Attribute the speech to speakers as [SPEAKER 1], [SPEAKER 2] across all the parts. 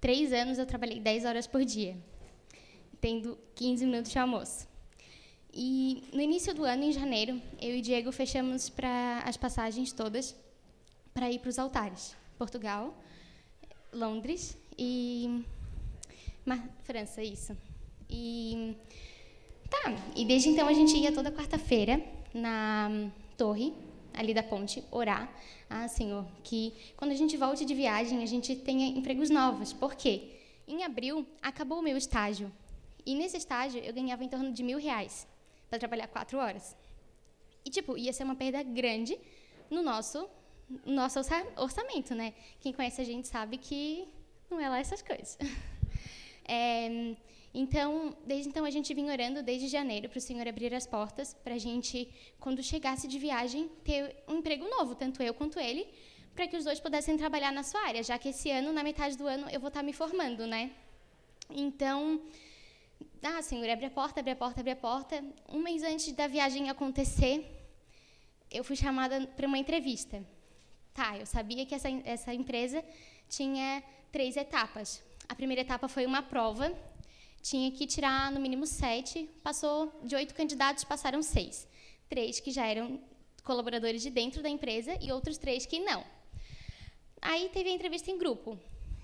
[SPEAKER 1] três anos eu trabalhei 10 horas por dia, tendo 15 minutos de almoço. E no início do ano, em janeiro, eu e Diego fechamos para as passagens todas para ir para os altares. Portugal, Londres e França, isso. E tá, e desde então a gente ia toda quarta-feira na torre ali da ponte orar, ah, Senhor, que quando a gente volte de viagem a gente tenha empregos novos. Por quê? Em abril acabou o meu estágio e nesse estágio eu ganhava em torno de mil reais para trabalhar quatro horas. E tipo ia ser uma perda grande no nosso nosso orçamento, né? Quem conhece a gente sabe que não é lá essas coisas. É, então, desde então a gente vinha orando desde janeiro para o Senhor abrir as portas para a gente, quando chegasse de viagem, ter um emprego novo, tanto eu quanto ele, para que os dois pudessem trabalhar na sua área, já que esse ano, na metade do ano, eu vou estar tá me formando, né? Então, ah, Senhor, abre a porta, abre a porta, abre a porta. Um mês antes da viagem acontecer, eu fui chamada para uma entrevista. Tá, eu sabia que essa, essa empresa tinha três etapas. A primeira etapa foi uma prova, tinha que tirar no mínimo sete, passou de oito candidatos, passaram seis. Três que já eram colaboradores de dentro da empresa e outros três que não. Aí teve a entrevista em grupo.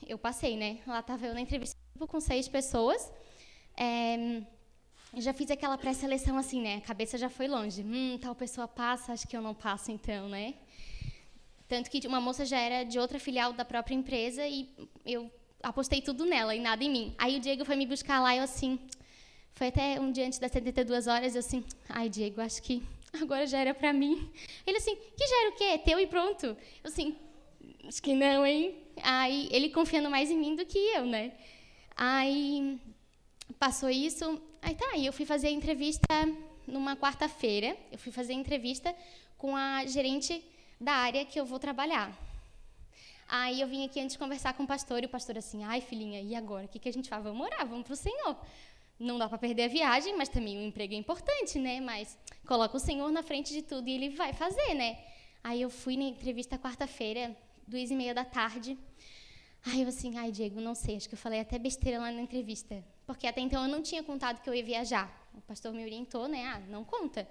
[SPEAKER 1] Eu passei, né? Lá estava eu na entrevista em grupo com seis pessoas. É, já fiz aquela pré-seleção assim, né? A cabeça já foi longe. Hum, tal pessoa passa, acho que eu não passo então, né? Tanto que uma moça já era de outra filial da própria empresa e eu apostei tudo nela e nada em mim. Aí o Diego foi me buscar lá e eu assim, foi até um dia antes das 72 horas, eu assim, ai Diego, acho que agora já era para mim. Ele assim, que já era o quê? É teu e pronto. Eu assim, acho que não, hein? Aí ele confiando mais em mim do que eu, né? Aí passou isso, aí tá, aí eu fui fazer a entrevista numa quarta-feira, eu fui fazer a entrevista com a gerente da área que eu vou trabalhar. Aí eu vim aqui antes conversar com o pastor e o pastor assim, ai filhinha, e agora? O que, que a gente faz? Vamos orar, vamos para o Senhor. Não dá para perder a viagem, mas também o emprego é importante, né? Mas coloca o Senhor na frente de tudo e Ele vai fazer, né? Aí eu fui na entrevista quarta-feira, duas e meia da tarde. Aí eu assim, ai Diego, não sei, acho que eu falei até besteira lá na entrevista. Porque até então eu não tinha contado que eu ia viajar. O pastor me orientou, né? Ah, não conta.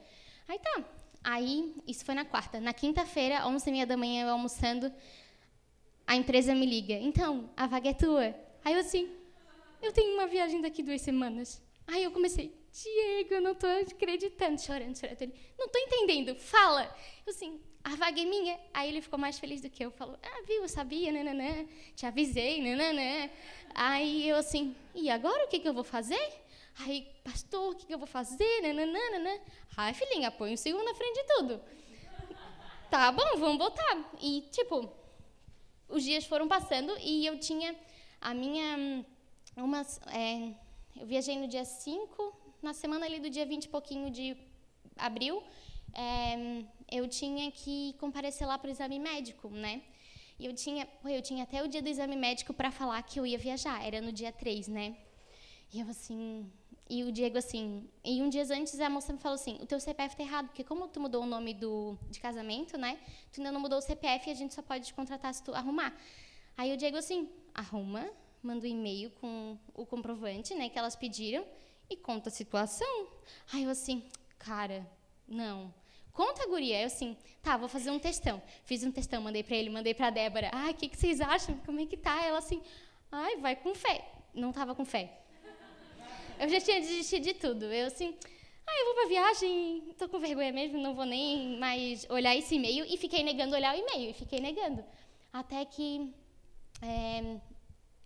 [SPEAKER 1] Aí tá. Aí, isso foi na quarta. Na quinta-feira, onze e meia da manhã, eu almoçando, a empresa me liga. Então, a vaga é tua. Aí eu assim, eu tenho uma viagem daqui duas semanas. Aí eu comecei, Diego, eu não estou acreditando, chorando, chorando. Ele, não estou entendendo, fala. Eu assim, a vaga é minha. Aí ele ficou mais feliz do que eu. Falou, ah, viu, eu sabia, nananã, te avisei, nananã. Aí eu assim, e agora o que, que eu vou fazer? Aí, pastor, o que, que eu vou fazer? Nananã, Ai, filhinha, põe o segundo na frente de tudo. Tá bom, vamos botar. E, tipo, os dias foram passando e eu tinha a minha. Umas, é, eu viajei no dia 5, na semana ali do dia 20 e pouquinho de abril, é, eu tinha que comparecer lá para o exame médico, né? E eu tinha, eu tinha até o dia do exame médico para falar que eu ia viajar, era no dia 3, né? E eu assim, e o Diego assim, e um dia antes a moça me falou assim, o teu CPF tá errado, porque como tu mudou o nome do de casamento, né? Tu ainda não mudou o CPF e a gente só pode te contratar se tu arrumar. Aí o Diego assim, arruma, manda um e-mail com o comprovante, né, que elas pediram e conta a situação. Aí eu assim, cara, não. Conta, guria. Eu assim, tá, vou fazer um testão. Fiz um testão, mandei para ele, mandei para Débora. Ai, o que, que vocês acham? Como é que tá? Ela assim, ai, vai com fé. Não tava com fé. Eu já tinha desistido de tudo. Eu assim, ah, eu vou pra viagem, tô com vergonha mesmo, não vou nem mais olhar esse e-mail. E fiquei negando olhar o e-mail, e fiquei negando. Até que é,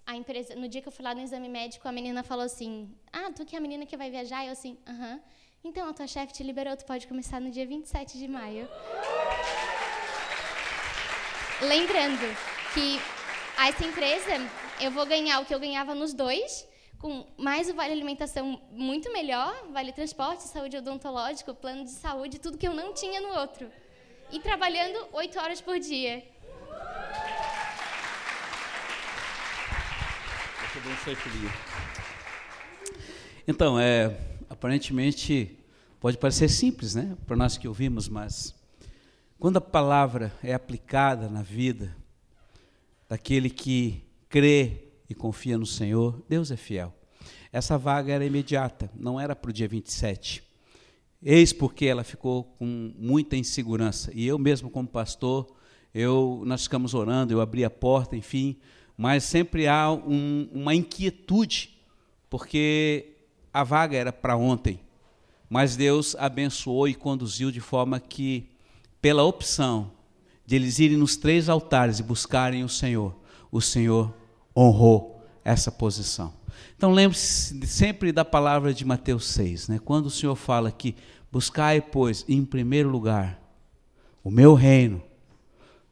[SPEAKER 1] a empresa, no dia que eu fui lá no exame médico, a menina falou assim, ah, tu que é a menina que vai viajar? Eu assim, aham. Uh -huh. Então, a tua chefe te liberou, tu pode começar no dia 27 de maio. Lembrando que essa empresa, eu vou ganhar o que eu ganhava nos dois, com mais o vale alimentação muito melhor, vale transporte, saúde odontológico, plano de saúde, tudo que eu não tinha no outro. E trabalhando oito horas por dia.
[SPEAKER 2] Então, é, aparentemente pode parecer simples, né, para nós que ouvimos, mas quando a palavra é aplicada na vida daquele que crê e confia no Senhor, Deus é fiel. Essa vaga era imediata, não era para o dia 27. Eis porque ela ficou com muita insegurança. E eu mesmo, como pastor, eu, nós ficamos orando, eu abri a porta, enfim, mas sempre há um, uma inquietude, porque a vaga era para ontem. Mas Deus abençoou e conduziu de forma que, pela opção de eles irem nos três altares e buscarem o Senhor, o Senhor honrou essa posição. Então lembre-se sempre da palavra de Mateus 6, né? quando o Senhor fala que buscai, pois, em primeiro lugar, o meu reino,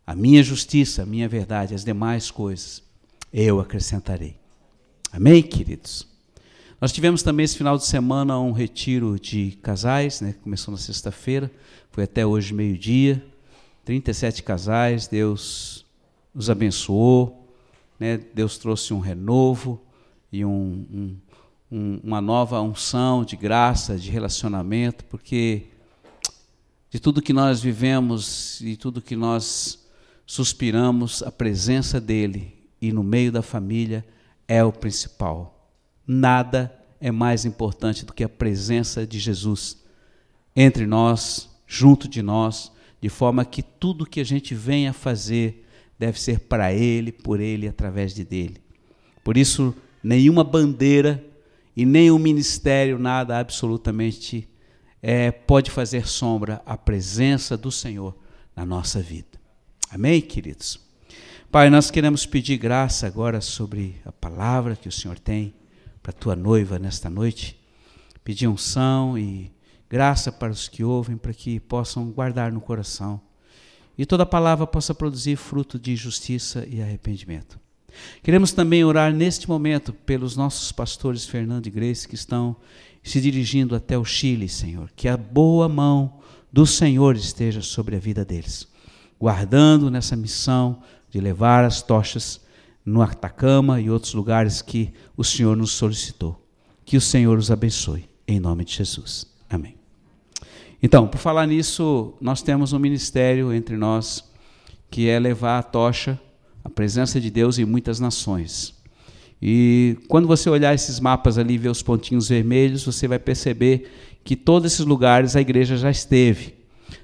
[SPEAKER 2] a minha justiça, a minha verdade, as demais coisas, eu acrescentarei. Amém, queridos? Nós tivemos também esse final de semana um retiro de casais, né? começou na sexta-feira, foi até hoje meio-dia. 37 casais, Deus os abençoou, né? Deus trouxe um renovo e um, um, um, uma nova unção de graça, de relacionamento, porque de tudo que nós vivemos e tudo que nós suspiramos, a presença dEle e no meio da família é o principal. Nada é mais importante do que a presença de Jesus entre nós, junto de nós, de forma que tudo que a gente venha fazer deve ser para Ele, por Ele, através de dele. Por isso, nenhuma bandeira e nenhum ministério, nada absolutamente é, pode fazer sombra à presença do Senhor na nossa vida. Amém, queridos? Pai, nós queremos pedir graça agora sobre a palavra que o Senhor tem para a tua noiva nesta noite. Pedir unção e graça para os que ouvem, para que possam guardar no coração e toda palavra possa produzir fruto de justiça e arrependimento. Queremos também orar neste momento pelos nossos pastores Fernando e Grace que estão se dirigindo até o Chile, Senhor. Que a boa mão do Senhor esteja sobre a vida deles, guardando nessa missão de levar as tochas no Atacama e outros lugares que o Senhor nos solicitou. Que o Senhor os abençoe, em nome de Jesus. Então, por falar nisso, nós temos um ministério entre nós que é levar a tocha, a presença de Deus em muitas nações. E quando você olhar esses mapas ali e ver os pontinhos vermelhos, você vai perceber que todos esses lugares a igreja já esteve.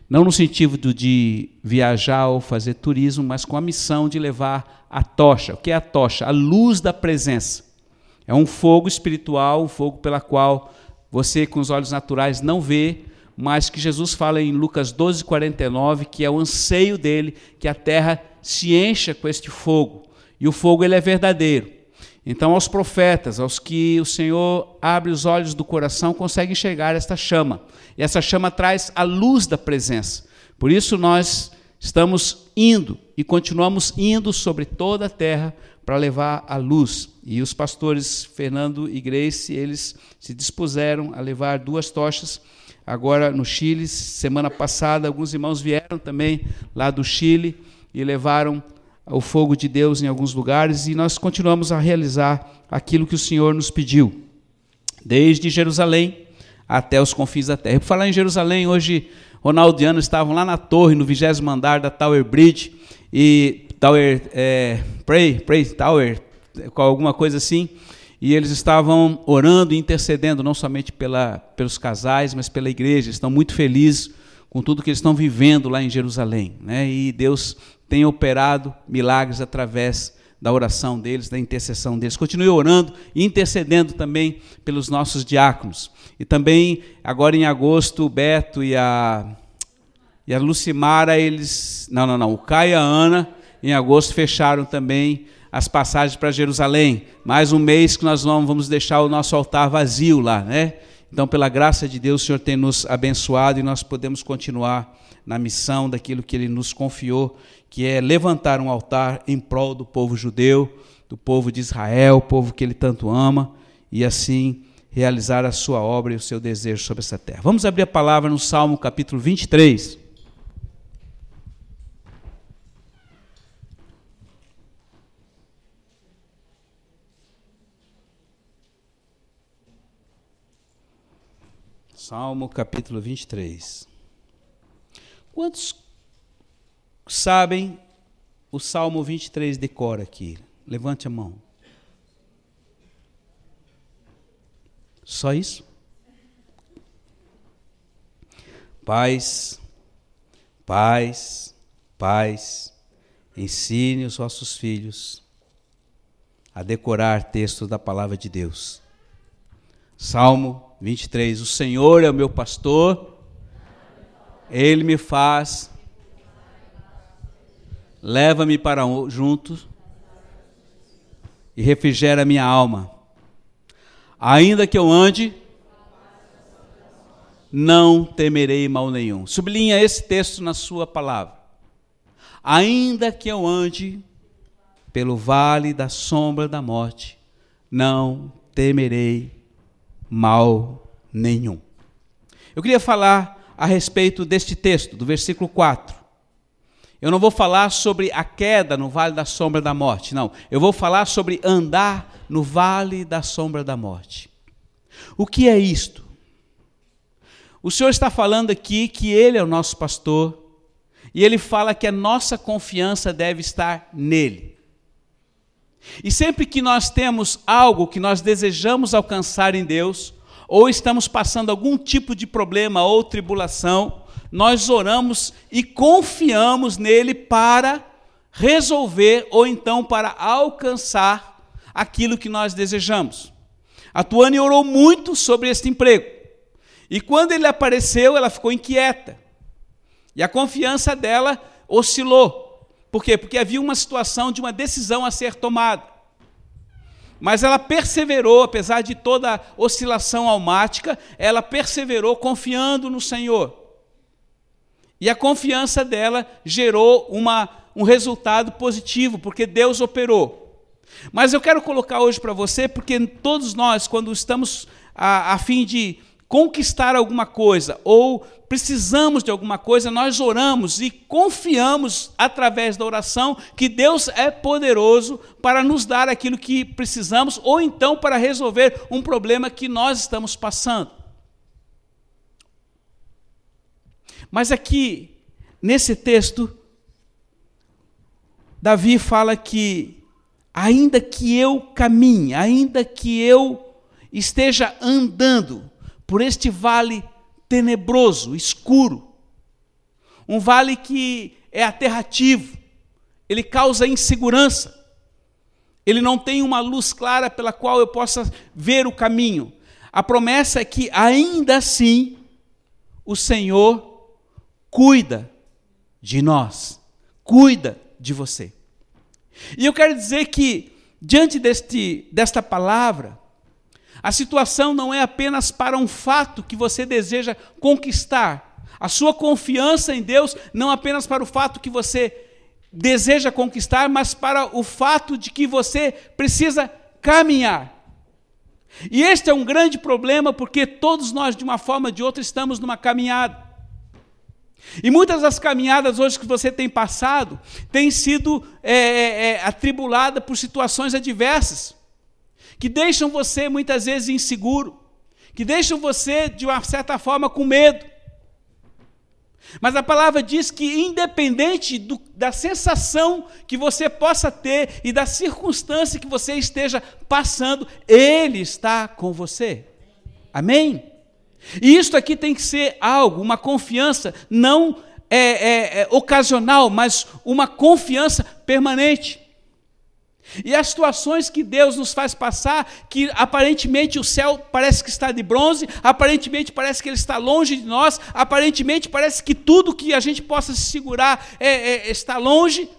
[SPEAKER 2] Não no sentido de viajar ou fazer turismo, mas com a missão de levar a tocha. O que é a tocha? A luz da presença. É um fogo espiritual, um fogo pela qual você, com os olhos naturais, não vê, mas que Jesus fala em Lucas 12, 49, que é o anseio dele que a terra se encha com este fogo. E o fogo ele é verdadeiro. Então, aos profetas, aos que o Senhor abre os olhos do coração, conseguem enxergar esta chama. E essa chama traz a luz da presença. Por isso, nós estamos indo e continuamos indo sobre toda a terra para levar a luz. E os pastores Fernando e Grace, eles se dispuseram a levar duas tochas agora no Chile. Semana passada, alguns irmãos vieram também lá do Chile e levaram o fogo de Deus em alguns lugares e nós continuamos a realizar aquilo que o Senhor nos pediu, desde Jerusalém até os confins da terra. Por falar em Jerusalém, hoje Ronaldo e Ana estavam lá na torre, no vigésimo andar da Tower Bridge, e Tower, é, Pray, Pray Tower, com alguma coisa assim, e eles estavam orando e intercedendo, não somente pela, pelos casais, mas pela igreja, estão muito felizes com tudo que eles estão vivendo lá em Jerusalém. Né? E Deus tem operado milagres através da oração deles, da intercessão deles. Continue orando e intercedendo também pelos nossos diáconos. E também, agora em agosto, o Beto e a, e a Lucimara, eles. Não, não, não. O Caio e a Ana, em agosto, fecharam também as passagens para Jerusalém. Mais um mês que nós vamos deixar o nosso altar vazio lá, né? Então, pela graça de Deus, o Senhor tem nos abençoado e nós podemos continuar na missão daquilo que Ele nos confiou, que é levantar um altar em prol do povo judeu, do povo de Israel, povo que Ele tanto ama, e assim realizar a sua obra e o seu desejo sobre essa terra. Vamos abrir a palavra no Salmo capítulo 23. Salmo capítulo 23. Quantos sabem o Salmo 23 de cor aqui? Levante a mão. Só isso? Paz, paz, paz. ensine os vossos filhos a decorar textos da palavra de Deus. Salmo 23: O Senhor é o meu pastor, ele me faz, leva-me para junto e refrigera minha alma. Ainda que eu ande, não temerei mal nenhum. Sublinha esse texto na sua palavra. Ainda que eu ande pelo vale da sombra da morte, não temerei mal nenhum. Eu queria falar a respeito deste texto, do versículo 4. Eu não vou falar sobre a queda no vale da sombra da morte, não. Eu vou falar sobre andar no vale da sombra da morte. O que é isto? O Senhor está falando aqui que Ele é o nosso pastor e Ele fala que a nossa confiança deve estar nele. E sempre que nós temos algo que nós desejamos alcançar em Deus, ou estamos passando algum tipo de problema ou tribulação, nós oramos e confiamos nele para resolver ou então para alcançar aquilo que nós desejamos. A Tuane orou muito sobre este emprego. E quando ele apareceu, ela ficou inquieta. E a confiança dela oscilou. Por quê? Porque havia uma situação de uma decisão a ser tomada. Mas ela perseverou, apesar de toda oscilação almática, ela perseverou confiando no Senhor. E a confiança dela gerou uma, um resultado positivo, porque Deus operou. Mas eu quero colocar hoje para você, porque todos nós, quando estamos a, a fim de conquistar alguma coisa ou precisamos de alguma coisa, nós oramos e confiamos através da oração que Deus é poderoso para nos dar aquilo que precisamos ou então para resolver um problema que nós estamos passando. Mas aqui, nesse texto, Davi fala que, ainda que eu caminhe, ainda que eu esteja andando por este vale tenebroso, escuro. Um vale que é aterrativo, ele causa insegurança. Ele não tem uma luz clara pela qual eu possa ver o caminho. A promessa é que ainda assim o Senhor cuida de nós, cuida de você. E eu quero dizer que diante deste, desta palavra, a situação não é apenas para um fato que você deseja conquistar. A sua confiança em Deus não apenas para o fato que você deseja conquistar, mas para o fato de que você precisa caminhar. E este é um grande problema porque todos nós, de uma forma ou de outra, estamos numa caminhada. E muitas das caminhadas hoje que você tem passado têm sido é, é, é atribulada por situações adversas que deixam você muitas vezes inseguro, que deixam você, de uma certa forma, com medo. Mas a palavra diz que, independente do, da sensação que você possa ter e da circunstância que você esteja passando, Ele está com você. Amém? E isso aqui tem que ser algo, uma confiança, não é, é, é ocasional, mas uma confiança permanente. E as situações que Deus nos faz passar, que aparentemente o céu parece que está de bronze, aparentemente parece que ele está longe de nós, aparentemente parece que tudo que a gente possa se segurar é, é, está longe,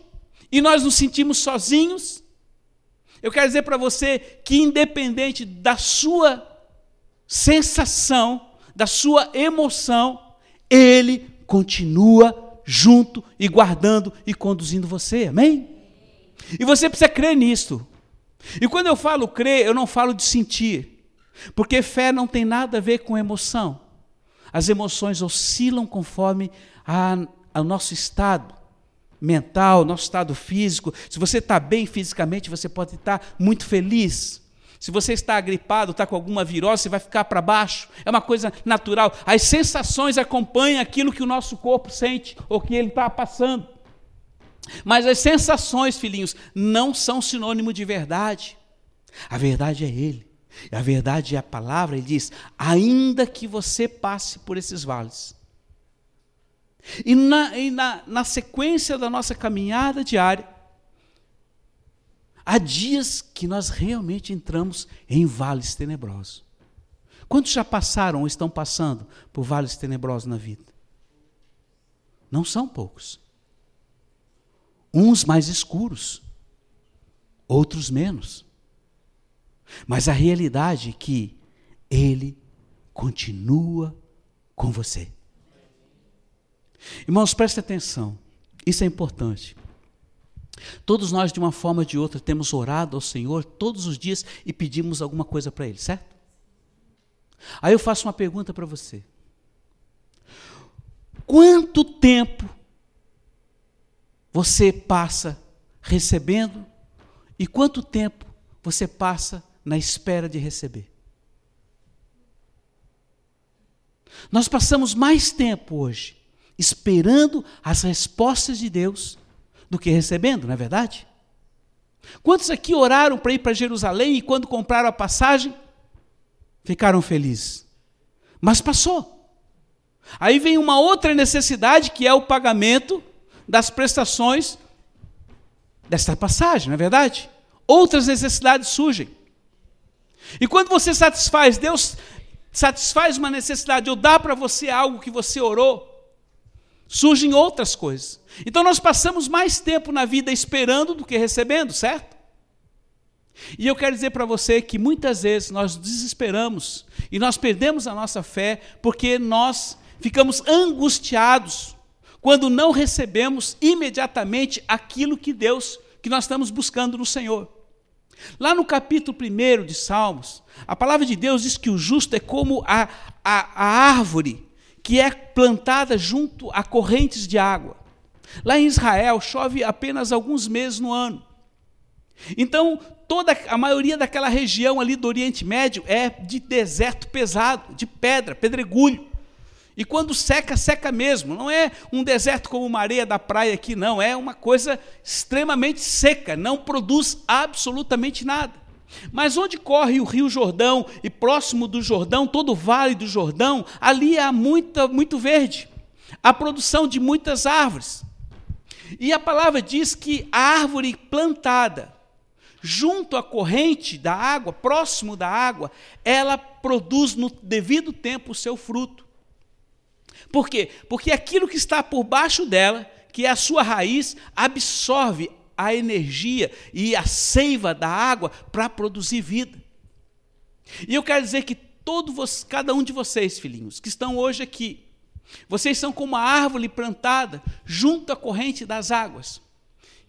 [SPEAKER 2] e nós nos sentimos sozinhos. Eu quero dizer para você que, independente da sua sensação, da sua emoção, Ele continua junto e guardando e conduzindo você, amém? E você precisa crer nisso. E quando eu falo crer, eu não falo de sentir, porque fé não tem nada a ver com emoção. As emoções oscilam conforme o nosso estado mental, nosso estado físico. Se você está bem fisicamente, você pode estar muito feliz. Se você está agripado, está com alguma virose, você vai ficar para baixo. É uma coisa natural. As sensações acompanham aquilo que o nosso corpo sente ou que ele está passando. Mas as sensações, filhinhos, não são sinônimo de verdade. A verdade é Ele. A verdade é a palavra, ele diz: ainda que você passe por esses vales. E na, e na, na sequência da nossa caminhada diária, há dias que nós realmente entramos em vales tenebrosos. Quantos já passaram ou estão passando por vales tenebrosos na vida? Não são poucos. Uns mais escuros, outros menos. Mas a realidade é que Ele continua com você. Irmãos, preste atenção, isso é importante. Todos nós, de uma forma ou de outra, temos orado ao Senhor todos os dias e pedimos alguma coisa para Ele, certo? Aí eu faço uma pergunta para você: Quanto tempo você passa recebendo e quanto tempo você passa na espera de receber? Nós passamos mais tempo hoje esperando as respostas de Deus do que recebendo, não é verdade? Quantos aqui oraram para ir para Jerusalém e quando compraram a passagem ficaram felizes? Mas passou. Aí vem uma outra necessidade que é o pagamento das prestações desta passagem, não é verdade? Outras necessidades surgem. E quando você satisfaz, Deus satisfaz uma necessidade ou dá para você algo que você orou, surgem outras coisas. Então nós passamos mais tempo na vida esperando do que recebendo, certo? E eu quero dizer para você que muitas vezes nós desesperamos e nós perdemos a nossa fé porque nós ficamos angustiados quando não recebemos imediatamente aquilo que Deus, que nós estamos buscando no Senhor. Lá no capítulo 1 de Salmos, a palavra de Deus diz que o justo é como a, a, a árvore que é plantada junto a correntes de água. Lá em Israel chove apenas alguns meses no ano. Então, toda a maioria daquela região ali do Oriente Médio é de deserto pesado, de pedra, pedregulho. E quando seca, seca mesmo. Não é um deserto como uma areia da praia aqui, não. É uma coisa extremamente seca, não produz absolutamente nada. Mas onde corre o rio Jordão e próximo do Jordão, todo o vale do Jordão, ali há muita, muito verde. Há produção de muitas árvores. E a palavra diz que a árvore plantada junto à corrente da água, próximo da água, ela produz no devido tempo o seu fruto. Por quê? Porque aquilo que está por baixo dela, que é a sua raiz, absorve a energia e a seiva da água para produzir vida. E eu quero dizer que todo cada um de vocês, filhinhos, que estão hoje aqui, vocês são como uma árvore plantada junto à corrente das águas.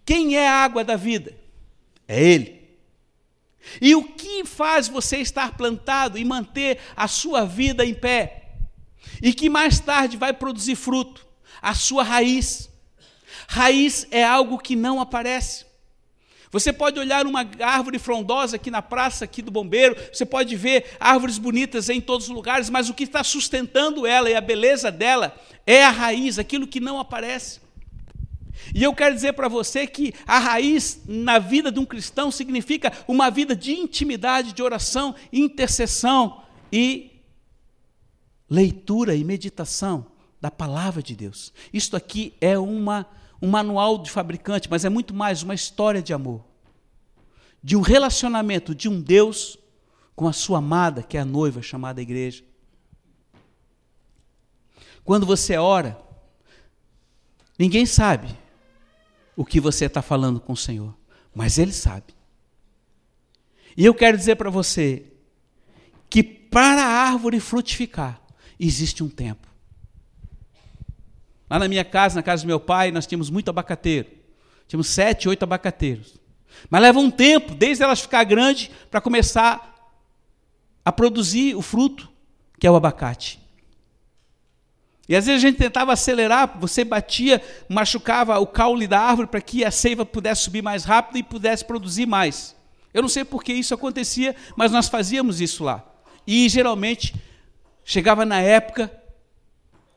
[SPEAKER 2] Quem é a água da vida? É Ele. E o que faz você estar plantado e manter a sua vida em pé? E que mais tarde vai produzir fruto, a sua raiz. Raiz é algo que não aparece. Você pode olhar uma árvore frondosa aqui na praça aqui do bombeiro, você pode ver árvores bonitas em todos os lugares, mas o que está sustentando ela e a beleza dela é a raiz, aquilo que não aparece. E eu quero dizer para você que a raiz na vida de um cristão significa uma vida de intimidade, de oração, intercessão e leitura e meditação da palavra de Deus. Isto aqui é uma, um manual de fabricante, mas é muito mais uma história de amor. De um relacionamento de um Deus com a sua amada, que é a noiva chamada igreja. Quando você ora, ninguém sabe o que você está falando com o Senhor, mas Ele sabe. E eu quero dizer para você que para a árvore frutificar, existe um tempo. Lá na minha casa, na casa do meu pai, nós tínhamos muito abacateiro. Tínhamos sete, oito abacateiros. Mas leva um tempo, desde elas ficar grandes, para começar a produzir o fruto, que é o abacate. E às vezes a gente tentava acelerar, você batia, machucava o caule da árvore para que a seiva pudesse subir mais rápido e pudesse produzir mais. Eu não sei por que isso acontecia, mas nós fazíamos isso lá. E geralmente Chegava na época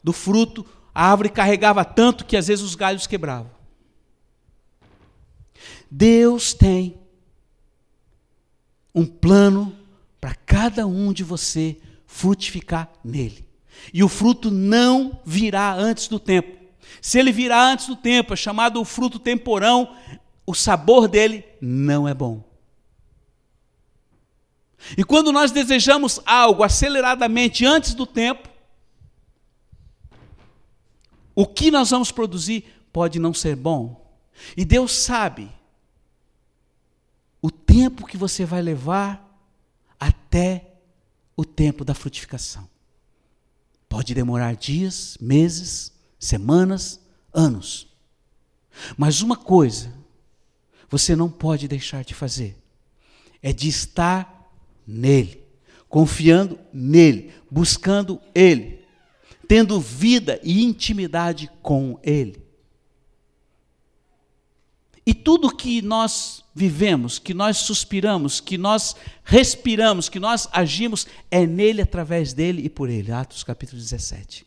[SPEAKER 2] do fruto, a árvore carregava tanto que às vezes os galhos quebravam. Deus tem um plano para cada um de você frutificar nele. E o fruto não virá antes do tempo. Se ele virá antes do tempo, é chamado o fruto temporão, o sabor dele não é bom. E quando nós desejamos algo aceleradamente antes do tempo, o que nós vamos produzir pode não ser bom. E Deus sabe o tempo que você vai levar até o tempo da frutificação. Pode demorar dias, meses, semanas, anos. Mas uma coisa você não pode deixar de fazer é de estar nele, confiando nele, buscando ele, tendo vida e intimidade com ele. E tudo que nós vivemos, que nós suspiramos, que nós respiramos, que nós agimos, é nele, através dele e por ele. Atos capítulo 17.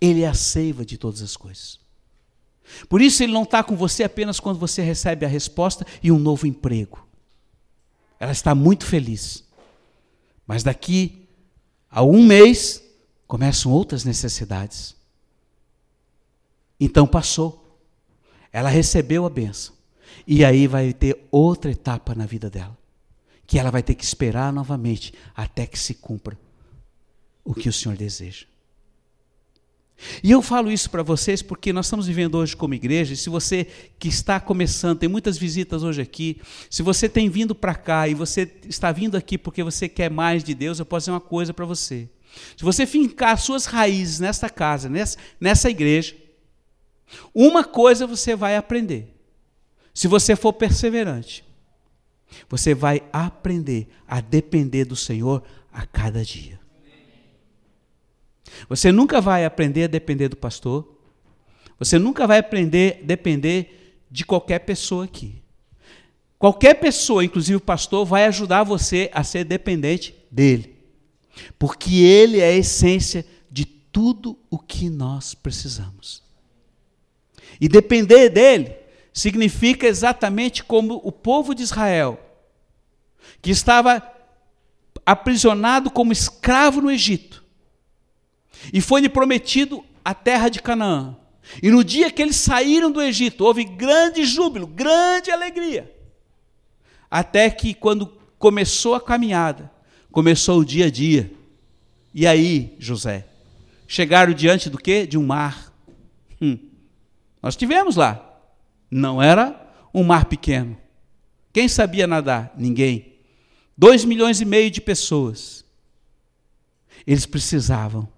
[SPEAKER 2] Ele é a seiva de todas as coisas. Por isso ele não está com você apenas quando você recebe a resposta e um novo emprego. Ela está muito feliz. Mas daqui a um mês começam outras necessidades. Então passou. Ela recebeu a benção. E aí vai ter outra etapa na vida dela, que ela vai ter que esperar novamente até que se cumpra o que o Senhor deseja. E eu falo isso para vocês porque nós estamos vivendo hoje como igreja, e se você que está começando, tem muitas visitas hoje aqui, se você tem vindo para cá e você está vindo aqui porque você quer mais de Deus, eu posso dizer uma coisa para você. Se você fincar suas raízes nesta casa, nessa, nessa igreja, uma coisa você vai aprender. Se você for perseverante, você vai aprender a depender do Senhor a cada dia. Você nunca vai aprender a depender do pastor. Você nunca vai aprender a depender de qualquer pessoa aqui. Qualquer pessoa, inclusive o pastor, vai ajudar você a ser dependente dele. Porque ele é a essência de tudo o que nós precisamos. E depender dele significa exatamente como o povo de Israel, que estava aprisionado como escravo no Egito, e foi-lhe prometido a terra de Canaã. E no dia que eles saíram do Egito, houve grande júbilo, grande alegria. Até que, quando começou a caminhada, começou o dia a dia. E aí, José, chegaram diante do quê? De um mar. Hum. Nós tivemos lá. Não era um mar pequeno. Quem sabia nadar? Ninguém. Dois milhões e meio de pessoas. Eles precisavam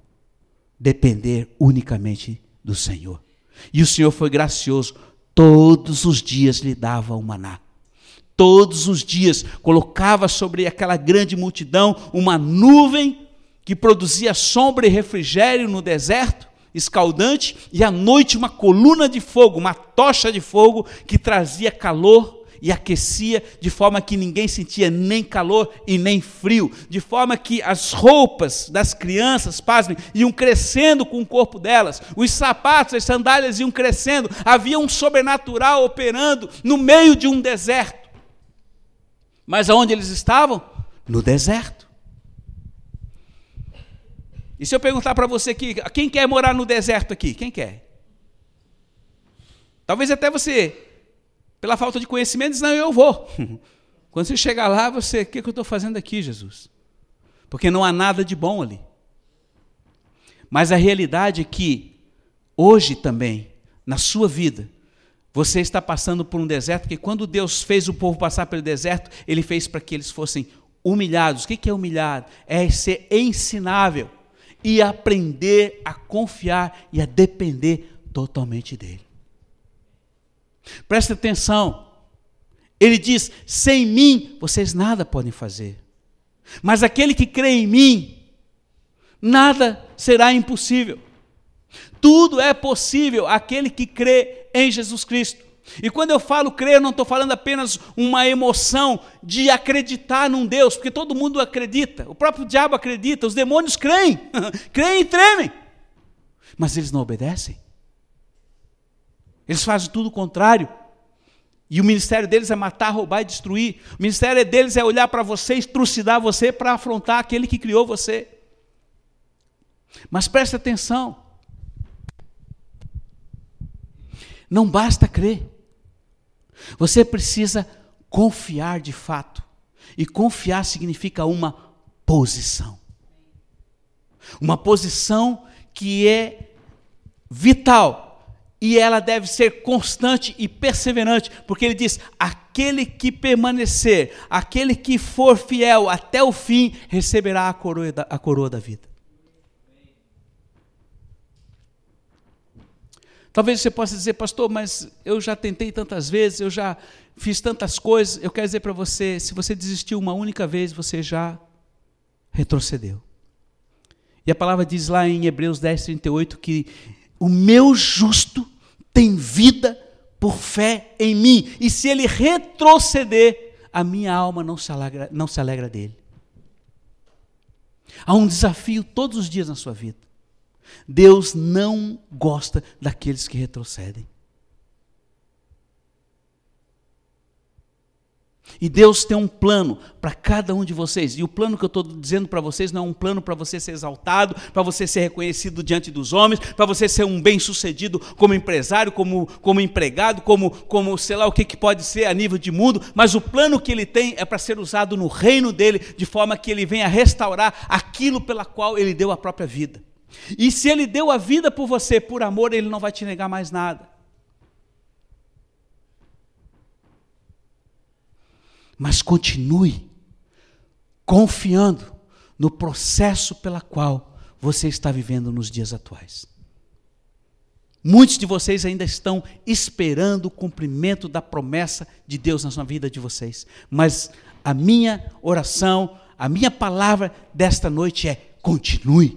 [SPEAKER 2] depender unicamente do Senhor. E o Senhor foi gracioso. Todos os dias lhe dava o maná. Todos os dias colocava sobre aquela grande multidão uma nuvem que produzia sombra e refrigério no deserto escaldante, e à noite uma coluna de fogo, uma tocha de fogo que trazia calor e aquecia de forma que ninguém sentia nem calor e nem frio, de forma que as roupas das crianças, pasmem, iam crescendo com o corpo delas, os sapatos, as sandálias iam crescendo, havia um sobrenatural operando no meio de um deserto. Mas aonde eles estavam? No deserto. E se eu perguntar para você aqui, quem quer morar no deserto aqui? Quem quer? Talvez até você, pela falta de conhecimento, diz, não, eu vou. Quando você chegar lá, você, o que, que eu estou fazendo aqui, Jesus? Porque não há nada de bom ali. Mas a realidade é que, hoje também, na sua vida, você está passando por um deserto, que quando Deus fez o povo passar pelo deserto, Ele fez para que eles fossem humilhados. O que é humilhado? É ser ensinável e aprender a confiar e a depender totalmente dele. Presta atenção. Ele diz: sem mim vocês nada podem fazer. Mas aquele que crê em mim, nada será impossível. Tudo é possível aquele que crê em Jesus Cristo. E quando eu falo crer, eu não estou falando apenas uma emoção de acreditar num Deus, porque todo mundo acredita, o próprio diabo acredita, os demônios creem, creem e tremem, mas eles não obedecem. Eles fazem tudo o contrário. E o ministério deles é matar, roubar e destruir. O ministério deles é olhar para você, trucidar você para afrontar aquele que criou você. Mas preste atenção. Não basta crer. Você precisa confiar de fato. E confiar significa uma posição. Uma posição que é vital e ela deve ser constante e perseverante, porque ele diz: aquele que permanecer, aquele que for fiel até o fim, receberá a coroa da, a coroa da vida. Talvez você possa dizer, pastor, mas eu já tentei tantas vezes, eu já fiz tantas coisas. Eu quero dizer para você: se você desistiu uma única vez, você já retrocedeu. E a palavra diz lá em Hebreus 10, 38 que o meu justo tem vida por fé em mim, e se ele retroceder, a minha alma não se alegra, não se alegra dele. Há um desafio todos os dias na sua vida. Deus não gosta daqueles que retrocedem. E Deus tem um plano para cada um de vocês. E o plano que eu estou dizendo para vocês não é um plano para você ser exaltado, para você ser reconhecido diante dos homens, para você ser um bem-sucedido como empresário, como, como empregado, como, como sei lá o que, que pode ser a nível de mundo. Mas o plano que ele tem é para ser usado no reino dele, de forma que ele venha restaurar aquilo pela qual ele deu a própria vida. E se ele deu a vida por você, por amor, ele não vai te negar mais nada. Mas continue confiando no processo pela qual você está vivendo nos dias atuais. Muitos de vocês ainda estão esperando o cumprimento da promessa de Deus na vida de vocês. Mas a minha oração, a minha palavra desta noite é: continue.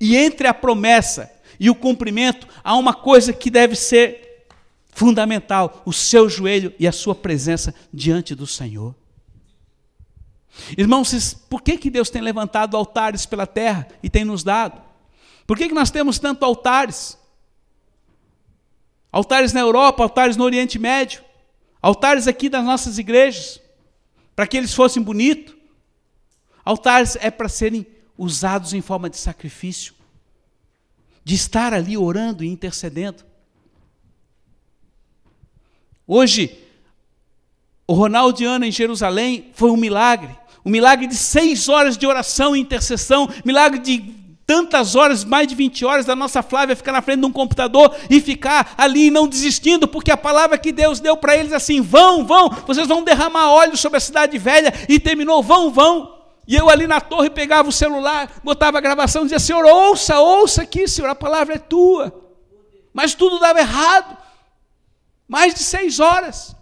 [SPEAKER 2] E entre a promessa e o cumprimento, há uma coisa que deve ser fundamental o seu joelho e a sua presença diante do Senhor. Irmãos, por que, que Deus tem levantado altares pela terra e tem nos dado? Por que, que nós temos tanto altares? Altares na Europa, altares no Oriente Médio, altares aqui das nossas igrejas, para que eles fossem bonitos. Altares é para serem usados em forma de sacrifício, de estar ali orando e intercedendo. Hoje, o Ronaldiano em Jerusalém foi um milagre. Um milagre de seis horas de oração e intercessão, milagre de tantas horas, mais de 20 horas, da nossa Flávia ficar na frente de um computador e ficar ali não desistindo, porque a palavra que Deus deu para eles assim: vão, vão, vocês vão derramar óleo sobre a cidade velha, e terminou: vão, vão. E eu ali na torre pegava o celular, botava a gravação dizia: Senhor, ouça, ouça aqui, Senhor, a palavra é tua. Mas tudo dava errado. Mais de seis horas.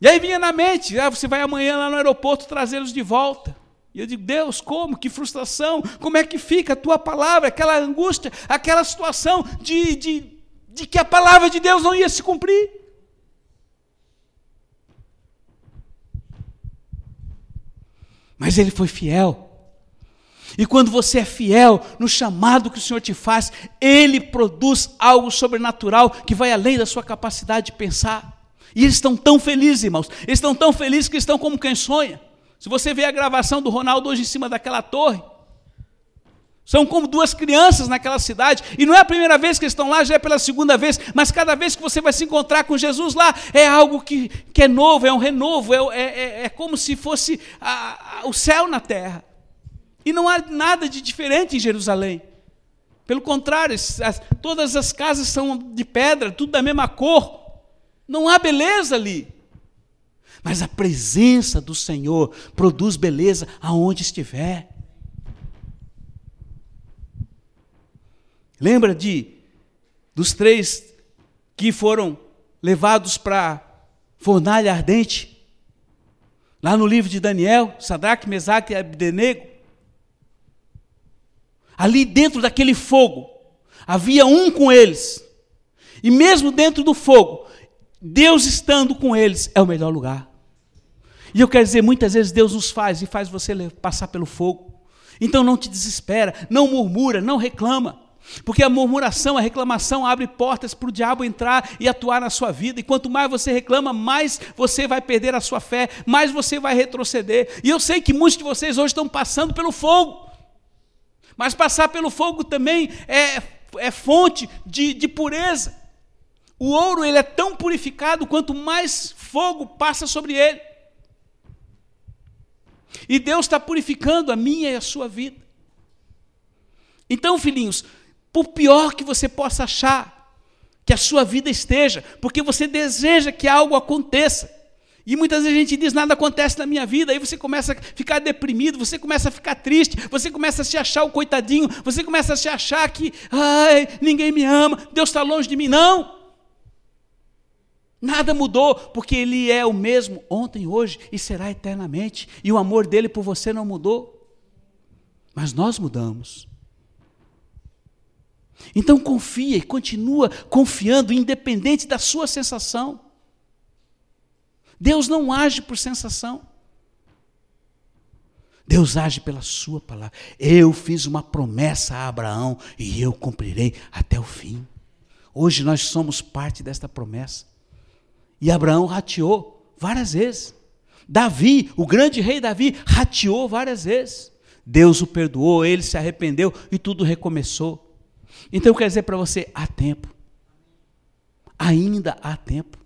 [SPEAKER 2] E aí vinha na mente, ah, você vai amanhã lá no aeroporto trazê-los de volta. E eu digo, Deus, como? Que frustração! Como é que fica a tua palavra, aquela angústia, aquela situação de, de, de que a palavra de Deus não ia se cumprir? Mas ele foi fiel. E quando você é fiel no chamado que o Senhor te faz, Ele produz algo sobrenatural que vai além da sua capacidade de pensar. E eles estão tão felizes, irmãos. Eles estão tão felizes que estão como quem sonha. Se você vê a gravação do Ronaldo hoje em cima daquela torre, são como duas crianças naquela cidade, e não é a primeira vez que estão lá, já é pela segunda vez, mas cada vez que você vai se encontrar com Jesus lá, é algo que, que é novo, é um renovo, é, é, é, é como se fosse a, a, o céu na terra. E não há nada de diferente em Jerusalém. Pelo contrário, as, todas as casas são de pedra, tudo da mesma cor. Não há beleza ali. Mas a presença do Senhor produz beleza aonde estiver. Lembra de dos três que foram levados para fornalha ardente? Lá no livro de Daniel, Sadraque, Mesaque e Abdenego. Ali dentro daquele fogo, havia um com eles. E mesmo dentro do fogo, Deus estando com eles é o melhor lugar. E eu quero dizer, muitas vezes Deus nos faz e faz você passar pelo fogo. Então não te desespera, não murmura, não reclama. Porque a murmuração, a reclamação abre portas para o diabo entrar e atuar na sua vida. E quanto mais você reclama, mais você vai perder a sua fé, mais você vai retroceder. E eu sei que muitos de vocês hoje estão passando pelo fogo. Mas passar pelo fogo também é, é fonte de, de pureza. O ouro ele é tão purificado quanto mais fogo passa sobre ele. E Deus está purificando a minha e a sua vida. Então, filhinhos, por pior que você possa achar que a sua vida esteja, porque você deseja que algo aconteça, e muitas vezes a gente diz: nada acontece na minha vida, aí você começa a ficar deprimido, você começa a ficar triste, você começa a se achar o coitadinho, você começa a se achar que, ai, ninguém me ama, Deus está longe de mim. Não! Nada mudou, porque Ele é o mesmo ontem, hoje e será eternamente, e o amor dele por você não mudou. Mas nós mudamos. Então confia e continua confiando, independente da sua sensação. Deus não age por sensação. Deus age pela sua palavra. Eu fiz uma promessa a Abraão e eu cumprirei até o fim. Hoje nós somos parte desta promessa. E Abraão rateou várias vezes. Davi, o grande rei Davi, rateou várias vezes. Deus o perdoou, ele se arrependeu e tudo recomeçou. Então eu quero dizer para você: há tempo. Ainda há tempo.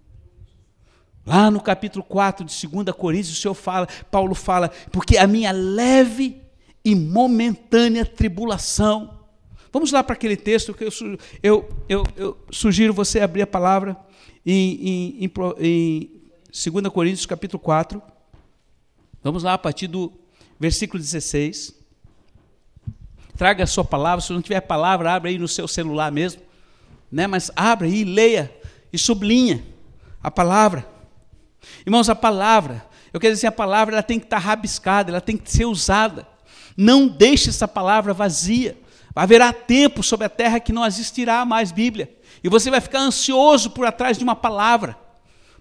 [SPEAKER 2] Lá no capítulo 4 de 2 Coríntios, o Senhor fala, Paulo fala, porque a minha leve e momentânea tribulação. Vamos lá para aquele texto que eu, eu, eu, eu sugiro você abrir a palavra em, em, em, em 2 Coríntios capítulo 4. Vamos lá a partir do versículo 16. Traga a sua palavra, se não tiver palavra, abre aí no seu celular mesmo. Né? Mas abre aí, leia e sublinha a palavra. Irmãos, a palavra, eu quero dizer, a palavra ela tem que estar rabiscada, ela tem que ser usada. Não deixe essa palavra vazia. Haverá tempo sobre a terra que não existirá mais Bíblia. E você vai ficar ansioso por atrás de uma palavra.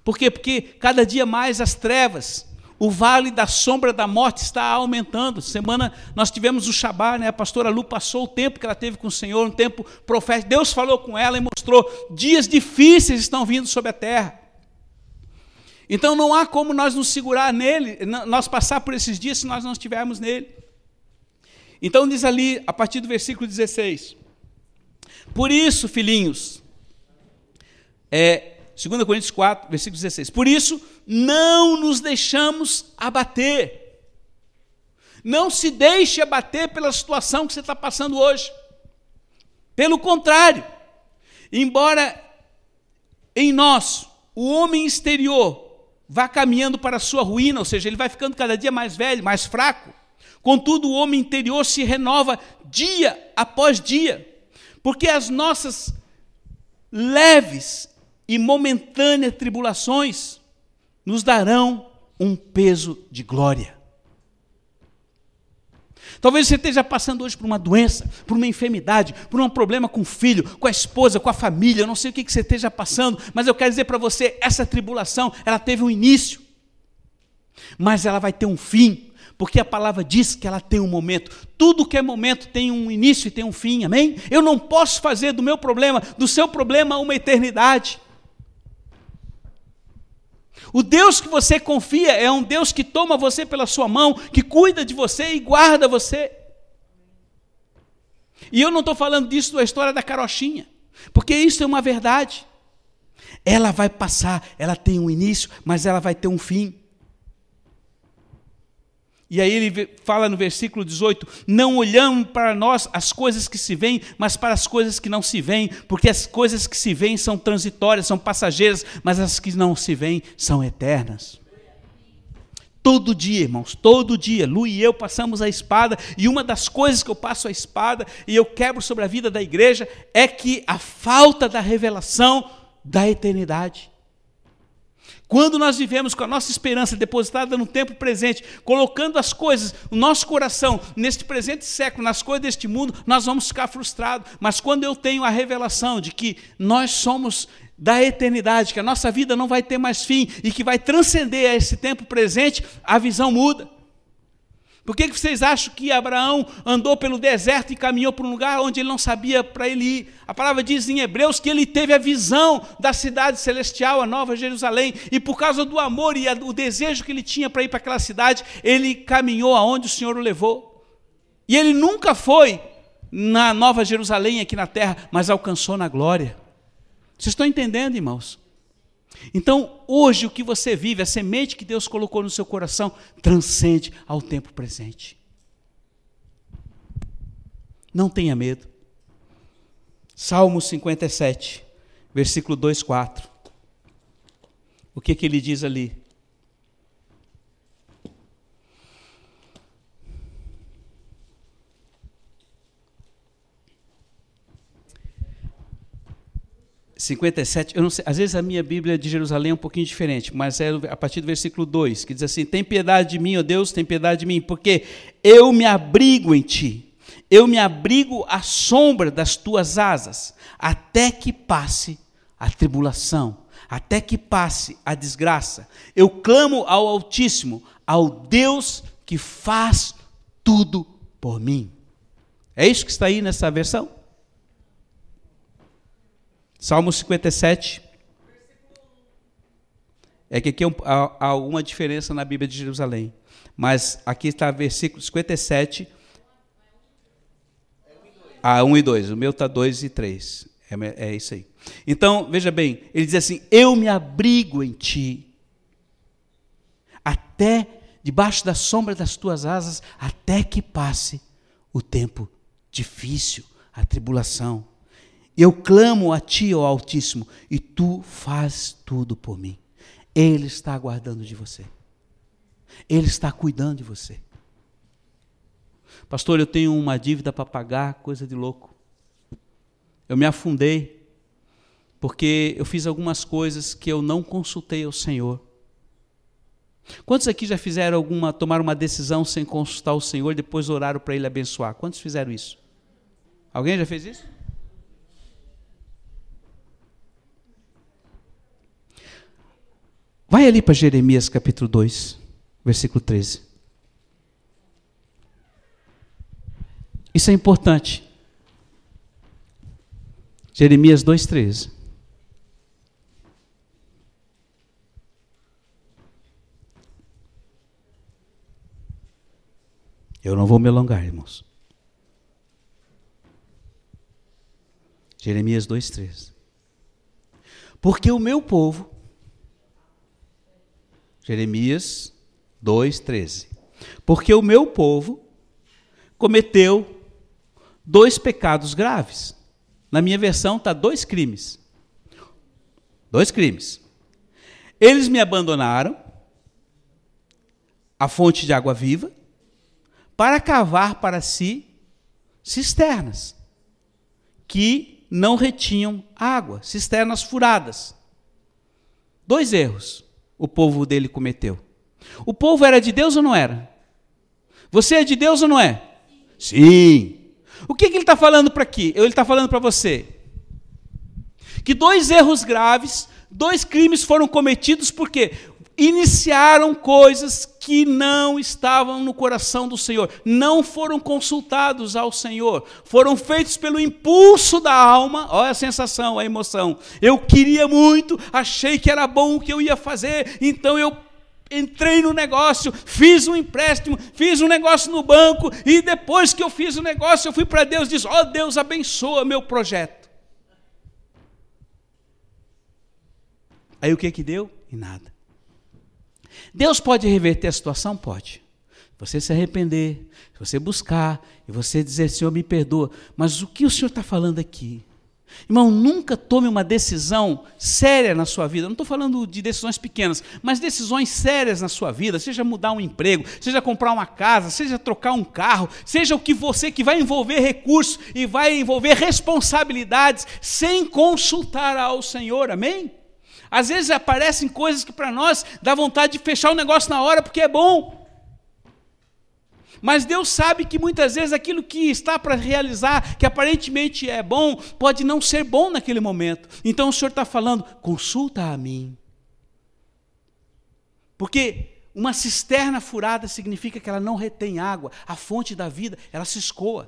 [SPEAKER 2] Por quê? Porque cada dia mais as trevas, o vale da sombra da morte está aumentando. Semana nós tivemos o Shabá, né? a pastora Lu passou o tempo que ela teve com o Senhor, um tempo profético. Deus falou com ela e mostrou: dias difíceis estão vindo sobre a terra. Então não há como nós nos segurar nele, nós passar por esses dias se nós não estivermos nele. Então diz ali, a partir do versículo 16: Por isso, filhinhos, é, 2 Coríntios 4, versículo 16: Por isso, não nos deixamos abater. Não se deixe abater pela situação que você está passando hoje. Pelo contrário, embora em nós o homem exterior vá caminhando para a sua ruína, ou seja, ele vai ficando cada dia mais velho, mais fraco. Contudo, o homem interior se renova dia após dia, porque as nossas leves e momentâneas tribulações nos darão um peso de glória. Talvez você esteja passando hoje por uma doença, por uma enfermidade, por um problema com o filho, com a esposa, com a família, eu não sei o que você esteja passando, mas eu quero dizer para você, essa tribulação, ela teve um início, mas ela vai ter um fim, porque a palavra diz que ela tem um momento. Tudo que é momento tem um início e tem um fim, amém? Eu não posso fazer do meu problema, do seu problema, uma eternidade. O Deus que você confia é um Deus que toma você pela sua mão, que cuida de você e guarda você. E eu não estou falando disso da história da carochinha, porque isso é uma verdade. Ela vai passar, ela tem um início, mas ela vai ter um fim. E aí ele fala no versículo 18: Não olhamos para nós as coisas que se veem, mas para as coisas que não se veem, porque as coisas que se veem são transitórias, são passageiras, mas as que não se veem são eternas. Todo dia, irmãos, todo dia, Lu e eu passamos a espada, e uma das coisas que eu passo a espada e eu quebro sobre a vida da igreja é que a falta da revelação da eternidade. Quando nós vivemos com a nossa esperança depositada no tempo presente, colocando as coisas, o nosso coração, neste presente século, nas coisas deste mundo, nós vamos ficar frustrados. Mas quando eu tenho a revelação de que nós somos da eternidade, que a nossa vida não vai ter mais fim e que vai transcender a esse tempo presente, a visão muda. Por que vocês acham que Abraão andou pelo deserto e caminhou para um lugar onde ele não sabia para ele ir? A palavra diz em Hebreus que ele teve a visão da cidade celestial, a Nova Jerusalém, e por causa do amor e o desejo que ele tinha para ir para aquela cidade, ele caminhou aonde o Senhor o levou. E ele nunca foi na Nova Jerusalém aqui na terra, mas alcançou na glória. Vocês estão entendendo, irmãos? Então, hoje, o que você vive, a semente que Deus colocou no seu coração, transcende ao tempo presente. Não tenha medo. Salmo 57, versículo 2, 4. O que, que ele diz ali? 57, eu não sei, às vezes a minha Bíblia de Jerusalém é um pouquinho diferente, mas é a partir do versículo 2, que diz assim: Tem piedade de mim, ó Deus, tem piedade de mim, porque eu me abrigo em ti, eu me abrigo à sombra das tuas asas, até que passe a tribulação, até que passe a desgraça. Eu clamo ao Altíssimo, ao Deus que faz tudo por mim. É isso que está aí nessa versão? Salmo 57. É que aqui há alguma diferença na Bíblia de Jerusalém. Mas aqui está versículo 57. Ah, 1 e 2. O meu está 2 e 3. É, é isso aí. Então, veja bem, ele diz assim: Eu me abrigo em ti, até debaixo da sombra das tuas asas, até que passe o tempo difícil, a tribulação. Eu clamo a Ti, ó Altíssimo, e Tu faz tudo por mim. Ele está aguardando de você. Ele está cuidando de você. Pastor, eu tenho uma dívida para pagar, coisa de louco. Eu me afundei, porque eu fiz algumas coisas que eu não consultei ao Senhor. Quantos aqui já fizeram alguma, tomaram uma decisão sem consultar o Senhor depois oraram para Ele abençoar? Quantos fizeram isso? Alguém já fez isso? Vai ali para Jeremias capítulo 2, versículo 13. Isso é importante. Jeremias 2,13. Eu não vou me alongar, irmãos. Jeremias 2,13. Porque o meu povo Jeremias 2,13. Porque o meu povo cometeu dois pecados graves. Na minha versão está dois crimes. Dois crimes. Eles me abandonaram, a fonte de água viva, para cavar para si cisternas, que não retinham água, cisternas furadas. Dois erros o povo dele cometeu. O povo era de Deus ou não era? Você é de Deus ou não é? Sim. O que, que ele está falando para aqui? Ele está falando para você que dois erros graves, dois crimes foram cometidos porque iniciaram coisas que não estavam no coração do Senhor, não foram consultados ao Senhor, foram feitos pelo impulso da alma, olha a sensação, a emoção. Eu queria muito, achei que era bom o que eu ia fazer, então eu entrei no negócio, fiz um empréstimo, fiz um negócio no banco, e depois que eu fiz o negócio, eu fui para Deus e disse: Ó oh, Deus, abençoa meu projeto. Aí o que que deu? E nada. Deus pode reverter a situação? Pode. Você se arrepender, você buscar, e você dizer, Senhor, me perdoa. Mas o que o Senhor está falando aqui? Irmão, nunca tome uma decisão séria na sua vida. não estou falando de decisões pequenas, mas decisões sérias na sua vida. Seja mudar um emprego, seja comprar uma casa, seja trocar um carro, seja o que você que vai envolver recursos e vai envolver responsabilidades sem consultar ao Senhor. Amém? Às vezes aparecem coisas que para nós dá vontade de fechar o negócio na hora porque é bom. Mas Deus sabe que muitas vezes aquilo que está para realizar, que aparentemente é bom, pode não ser bom naquele momento. Então o Senhor está falando, consulta a mim. Porque Uma cisterna furada significa que ela não retém água, a fonte da vida, ela se escoa.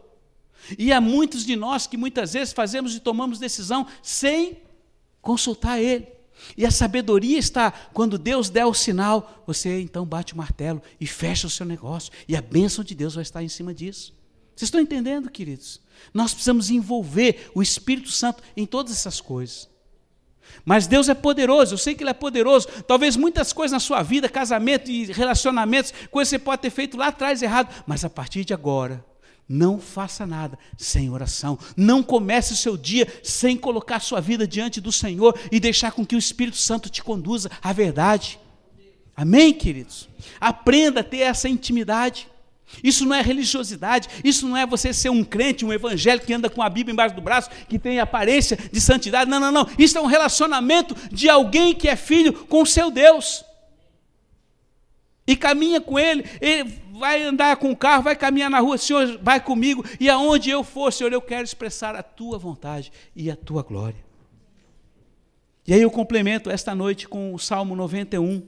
[SPEAKER 2] E há muitos de nós que muitas vezes fazemos e tomamos decisão sem consultar Ele. E a sabedoria está quando Deus der o sinal, você então bate o martelo e fecha o seu negócio, e a bênção de Deus vai estar em cima disso. Vocês estão entendendo, queridos? Nós precisamos envolver o Espírito Santo em todas essas coisas. Mas Deus é poderoso, eu sei que Ele é poderoso. Talvez muitas coisas na sua vida, casamento e relacionamentos, coisas que você pode ter feito lá atrás errado, mas a partir de agora, não faça nada sem oração. Não comece o seu dia sem colocar sua vida diante do Senhor e deixar com que o Espírito Santo te conduza à verdade. Amém, queridos? Aprenda a ter essa intimidade. Isso não é religiosidade, isso não é você ser um crente, um evangélico que anda com a Bíblia embaixo do braço, que tem aparência de santidade. Não, não, não. Isso é um relacionamento de alguém que é filho com o seu Deus. E caminha com ele, ele vai andar com o carro, vai caminhar na rua, Senhor, vai comigo, e aonde eu for, Senhor, eu quero expressar a tua vontade e a tua glória. E aí eu complemento esta noite com o Salmo 91,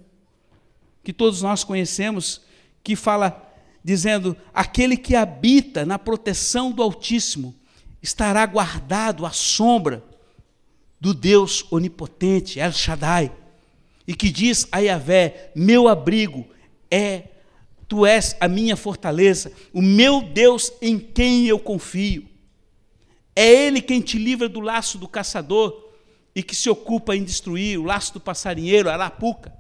[SPEAKER 2] que todos nós conhecemos, que fala dizendo: Aquele que habita na proteção do Altíssimo estará guardado à sombra do Deus onipotente, El Shaddai, e que diz a Yahvé: Meu abrigo é, tu és a minha fortaleza, o meu Deus em quem eu confio. É Ele quem te livra do laço do caçador e que se ocupa em destruir o laço do passarinheiro, a arapuca.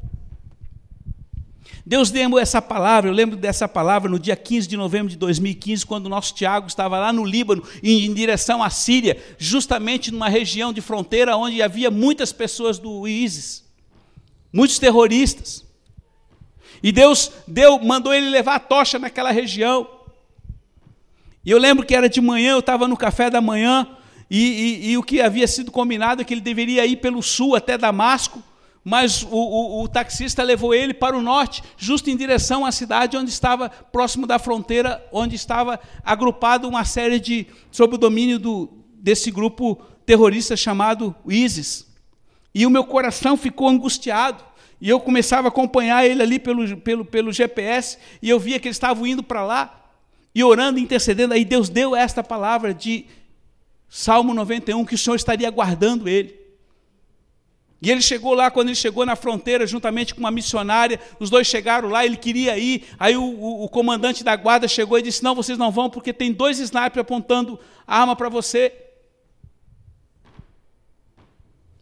[SPEAKER 2] Deus deu essa palavra, eu lembro dessa palavra no dia 15 de novembro de 2015, quando o nosso Tiago estava lá no Líbano, em direção à Síria, justamente numa região de fronteira onde havia muitas pessoas do ISIS, muitos terroristas. E Deus deu, mandou ele levar a tocha naquela região. E eu lembro que era de manhã, eu estava no café da manhã, e, e, e, o que havia sido combinado é que ele deveria ir pelo sul até Damasco, mas o, o, o, taxista levou ele para o norte, justo em direção à cidade onde estava, próximo da fronteira, onde estava agrupado uma série de, sob o domínio do, desse grupo terrorista chamado ISIS. E o meu coração ficou angustiado, e eu começava a acompanhar ele ali pelo, pelo, pelo GPS, e eu via que eles estavam indo para lá, e orando, intercedendo, aí Deus deu esta palavra de Salmo 91, que o Senhor estaria guardando ele. E ele chegou lá, quando ele chegou na fronteira, juntamente com uma missionária, os dois chegaram lá, ele queria ir. Aí o, o, o comandante da guarda chegou e disse: Não, vocês não vão, porque tem dois snipers apontando arma para você.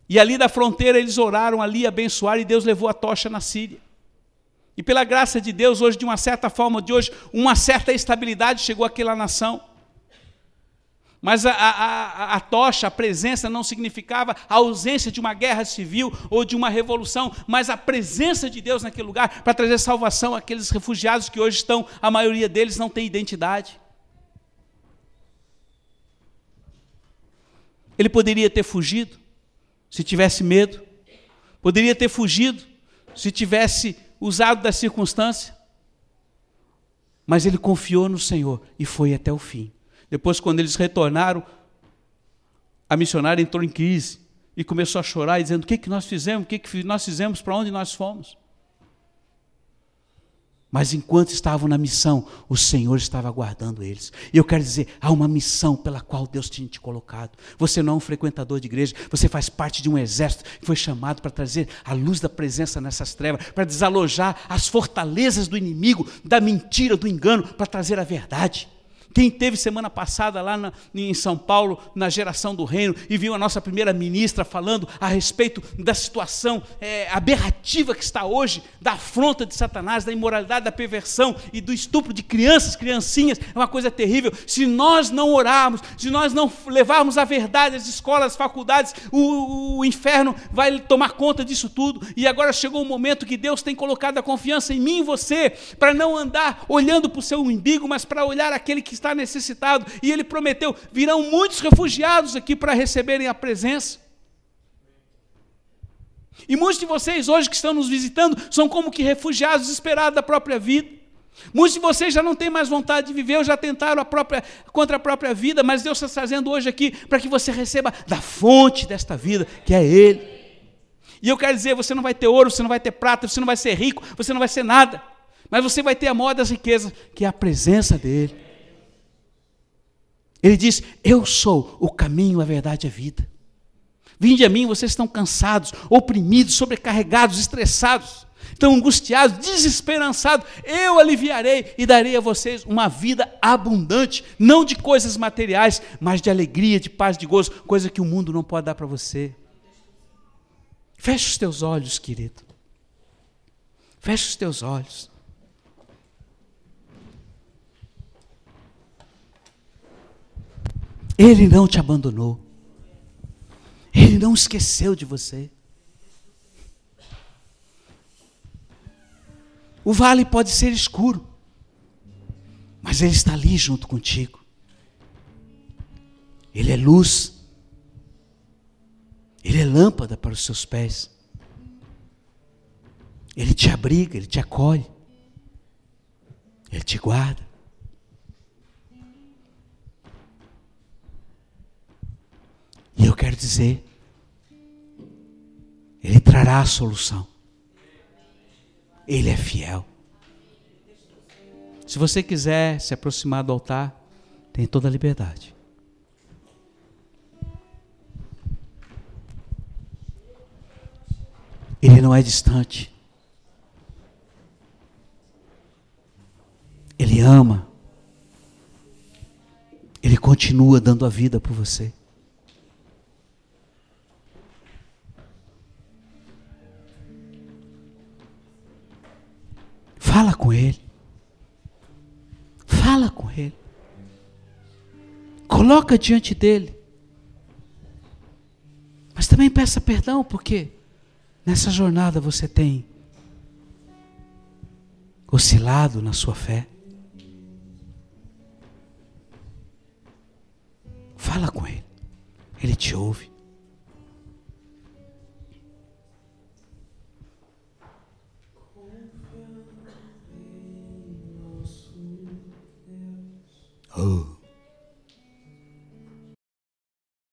[SPEAKER 2] E ali da fronteira eles oraram ali, abençoaram, e Deus levou a tocha na Síria. E pela graça de Deus, hoje, de uma certa forma, de hoje, uma certa estabilidade chegou àquela nação. Mas a, a, a, tocha, a presença, não significava a ausência de uma guerra civil ou de uma revolução, mas a presença de Deus naquele lugar para trazer salvação àqueles refugiados que hoje estão, a maioria deles não tem identidade. Ele poderia ter fugido se tivesse medo, poderia ter fugido se tivesse usado da circunstância, mas ele confiou no Senhor e foi até o fim. Depois, quando eles retornaram, a missionária entrou em crise e começou a chorar, dizendo: O que, que nós fizemos? O que, que nós fizemos? Para onde nós fomos? Mas enquanto estavam na missão, o Senhor estava aguardando eles. E eu quero dizer, há uma missão pela qual Deus tinha te colocado. Você não é um frequentador de igreja, você faz parte de um exército que foi chamado para trazer a luz da presença nessas trevas, para desalojar as fortalezas do inimigo, da mentira, do engano, para trazer a verdade. Quem teve semana passada lá na, em São Paulo, na geração do reino, e viu a nossa primeira ministra falando a respeito da situação é, aberrativa que está hoje, da afronta de Satanás, da imoralidade, da perversão e do estupro de crianças, criancinhas, é uma coisa terrível. Se nós não orarmos, se nós não levarmos a verdade às escolas, às faculdades, o, o inferno vai tomar conta disso tudo. E agora chegou o momento que Deus tem colocado a confiança em mim e você, para não andar olhando para o seu umbigo, mas para olhar aquele que está necessitado. E ele prometeu: virão muitos refugiados aqui para receberem a presença. E muitos de vocês hoje que estão nos visitando são como que refugiados desesperados da própria vida. Muitos de vocês já não têm mais vontade de viver, ou já tentaram a própria, contra a própria vida, mas Deus está trazendo hoje aqui para que você receba da fonte desta vida, que é Ele. E eu quero dizer: você não vai ter ouro, você não vai ter prata, você não vai ser rico, você não vai ser nada. Mas você vai ter a maior das riquezas, que é a presença dele. Ele diz: Eu sou o caminho, a verdade e a vida. Vinde a mim, vocês estão cansados, oprimidos, sobrecarregados, estressados, estão angustiados, desesperançados. Eu aliviarei e darei a vocês uma vida abundante, não de coisas materiais, mas de alegria, de paz, de gozo, coisa que o mundo não pode dar para você. Feche os teus olhos, querido. Feche os teus olhos. Ele não te abandonou. Ele não esqueceu de você. O vale pode ser escuro, mas Ele está ali junto contigo. Ele é luz. Ele é lâmpada para os seus pés. Ele te abriga, ele te acolhe. Ele te guarda. Dizer, Ele trará a solução. Ele é fiel. Se você quiser se aproximar do altar, tem toda a liberdade. Ele não é distante. Ele ama. Ele continua dando a vida por você. Com Ele. Fala com Ele. Coloca diante dele. Mas também peça perdão, porque nessa jornada você tem oscilado na sua fé. Fala com Ele. Ele te ouve. Oh.